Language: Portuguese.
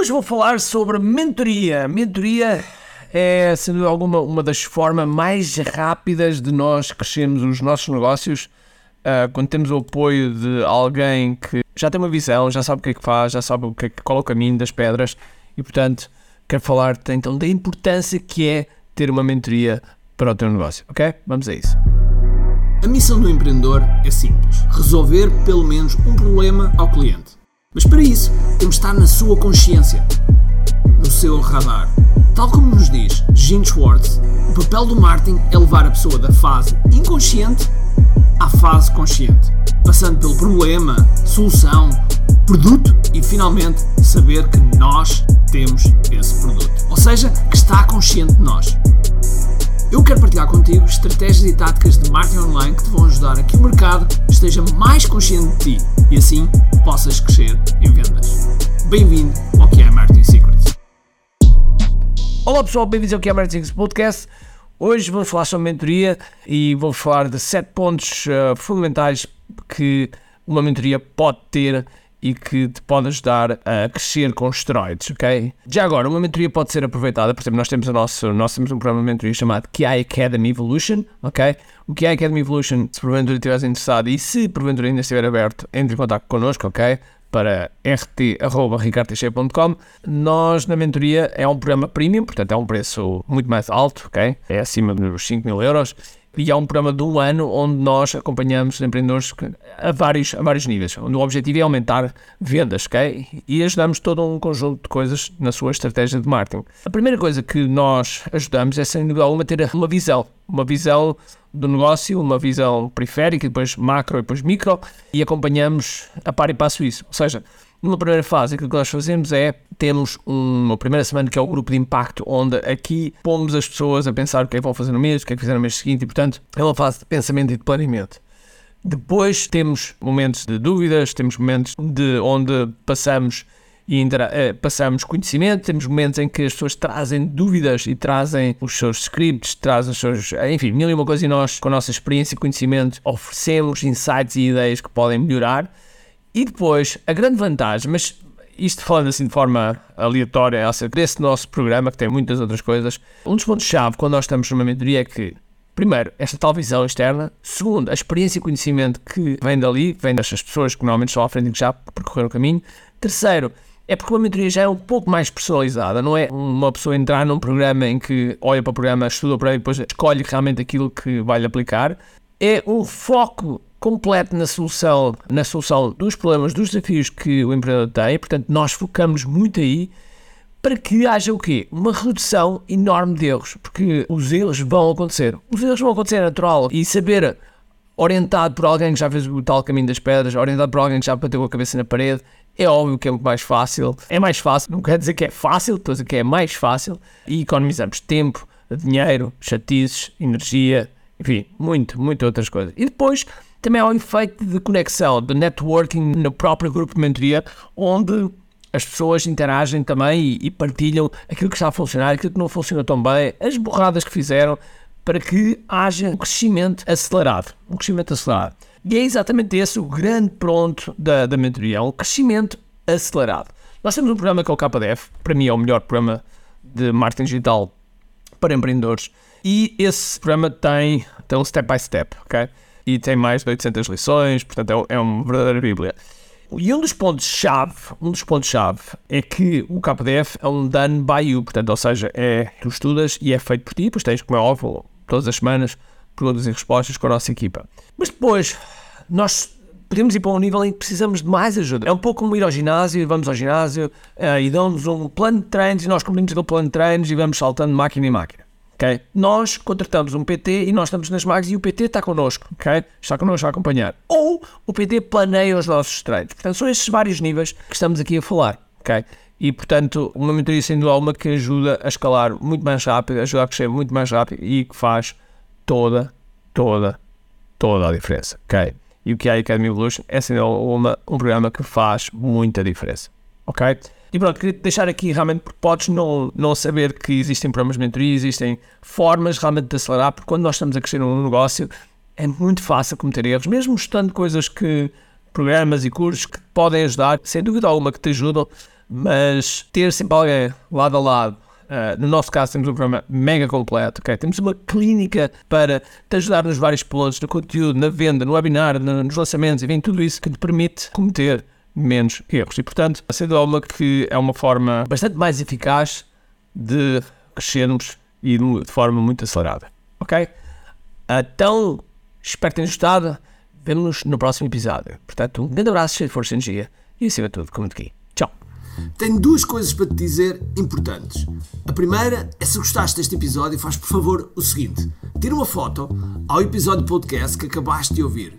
Hoje vou falar sobre mentoria. Mentoria é, sem dúvida alguma, uma das formas mais rápidas de nós crescermos os nossos negócios uh, quando temos o apoio de alguém que já tem uma visão, já sabe o que é que faz, já sabe o que é, qual é o caminho das pedras e, portanto, quero falar então da importância que é ter uma mentoria para o teu negócio, ok? Vamos a isso. A missão do empreendedor é simples: resolver pelo menos um problema ao cliente. Mas para isso, temos de estar na sua consciência, no seu radar. Tal como nos diz Gene Schwartz, o papel do marketing é levar a pessoa da fase inconsciente à fase consciente, passando pelo problema, solução, produto e finalmente saber que nós temos esse produto. Ou seja, que está consciente de nós. Eu quero partilhar contigo estratégias e táticas de marketing online que te vão ajudar a que o mercado esteja mais consciente de ti e assim possas crescer em vendas. Bem-vindo ao que é Marketing Secrets. Olá pessoal, bem-vindos ao que é Marketing Secrets Podcast. Hoje vamos falar sobre mentoria e vou falar de sete pontos uh, fundamentais que uma mentoria pode ter e que te pode ajudar a crescer com esteroides, ok? Já agora, uma mentoria pode ser aproveitada, por exemplo, nós temos, a nosso, nós temos um programa de mentoria chamado QI Academy Evolution, ok? O QI Academy Evolution, se porventura estiveres interessado e se porventura ainda estiver aberto, entre em contato connosco, ok? Para rt.ricardteixeira.com Nós, na mentoria, é um programa premium, portanto é um preço muito mais alto, ok? É acima dos 5 mil euros e há um programa um ano onde nós acompanhamos empreendedores a vários, a vários níveis, onde o objetivo é aumentar vendas, ok? E ajudamos todo um conjunto de coisas na sua estratégia de marketing. A primeira coisa que nós ajudamos é, sem dúvida alguma, ter uma visão, uma visão do negócio, uma visão periférica, depois macro e depois micro, e acompanhamos a par e passo isso. Ou seja, numa primeira fase, aquilo que nós fazemos é temos uma primeira semana que é o grupo de impacto, onde aqui pomos as pessoas a pensar o que é que vão fazer no mês, o que é que fizeram no mês seguinte, e portanto é uma fase de pensamento e de planeamento. Depois temos momentos de dúvidas, temos momentos de onde passamos e eh, passamos conhecimento, temos momentos em que as pessoas trazem dúvidas e trazem os seus scripts, trazem os seus, enfim, mil e uma coisa e nós, com a nossa experiência e conhecimento, oferecemos insights e ideias que podem melhorar. E depois, a grande vantagem, mas isto falando assim de forma aleatória acerca desse nosso programa, que tem muitas outras coisas, um dos pontos-chave quando nós estamos numa mentoria é que, primeiro, esta tal visão externa, segundo, a experiência e conhecimento que vem dali, vem destas pessoas que normalmente estão à frente e que já percorreram o caminho, terceiro, é porque uma mentoria já é um pouco mais personalizada, não é uma pessoa entrar num programa em que olha para o programa, estuda o programa e depois escolhe realmente aquilo que vai lhe aplicar. É um foco completo na solução, na solução dos problemas, dos desafios que o empreendedor tem, portanto, nós focamos muito aí para que haja o quê? Uma redução enorme de erros, porque os erros vão acontecer. Os erros vão acontecer é natural e saber orientado por alguém que já fez o tal caminho das pedras, orientado por alguém que já bateu a cabeça na parede, é óbvio que é muito mais fácil. É mais fácil, não quer dizer que é fácil, estou a dizer que é mais fácil e economizamos tempo, dinheiro, chatices, energia, enfim, muito, muito outras coisas. E depois também há um efeito de conexão, de networking no próprio grupo de mentoria, onde as pessoas interagem também e, e, partilham aquilo que está a funcionar, aquilo que não funciona tão bem, as borradas que fizeram, para que haja um crescimento acelerado. Um crescimento acelerado. E é exatamente esse o grande pronto da, da mentoria, é um crescimento acelerado. Nós temos um programa que é o KDF, para mim é o melhor programa de marketing digital para empreendedores, e esse programa tem, tem um step by step, ok? E tem mais de 800 lições, portanto é, é uma verdadeira bíblia. E um dos pontos-chave, um dos pontos-chave é que o KDF é um done by you, portanto, ou seja, é, tu estudas e é feito por ti, pois tens, como é óbvio, todas as semanas, perguntas e respostas com a nossa equipa. Mas depois, nós podemos ir para um nível em que precisamos de mais ajuda. É um pouco como ir ao ginásio, vamos ao ginásio uh, e dão-nos um plano de treinos e nós cumprimos aquele plano de treinos e vamos saltando máquina em máquina. Okay? Nós contratamos um PT e nós estamos nas marcas e o PT está connosco, okay? está connosco a acompanhar. Ou o PT planeia os nossos treinos. Portanto, são estes vários níveis que estamos aqui a falar. Okay? E, portanto, uma mentoria dúvida alguma que ajuda a escalar muito mais rápido, ajuda a crescer muito mais rápido e que faz toda, toda, toda a diferença. Okay? E o que é a Academy Evolution é sem dúvida um programa que faz muita diferença. Ok? E pronto, queria deixar aqui realmente, porque podes não, não saber que existem programas de mentoria, existem formas realmente de acelerar, porque quando nós estamos a crescer num negócio é muito fácil cometer erros, mesmo estando coisas que, programas e cursos que podem ajudar, sem dúvida alguma que te ajudam, mas ter sempre alguém lado a lado. Uh, no nosso caso, temos um programa mega completo, ok? Temos uma clínica para te ajudar nos vários pontos, no conteúdo, na venda, no webinar, no, nos lançamentos, enfim, tudo isso que te permite cometer menos erros. E, portanto, a cédula que é uma forma bastante mais eficaz de crescermos e de forma muito acelerada, ok? Então, espero que tenham gostado. Vemo-nos no próximo episódio. Portanto, um grande abraço, cheio de força e energia e, acima de tudo, como aqui. Tchau. Tenho duas coisas para te dizer importantes. A primeira é se gostaste deste episódio, faz por favor o seguinte: tira uma foto ao episódio podcast que acabaste de ouvir,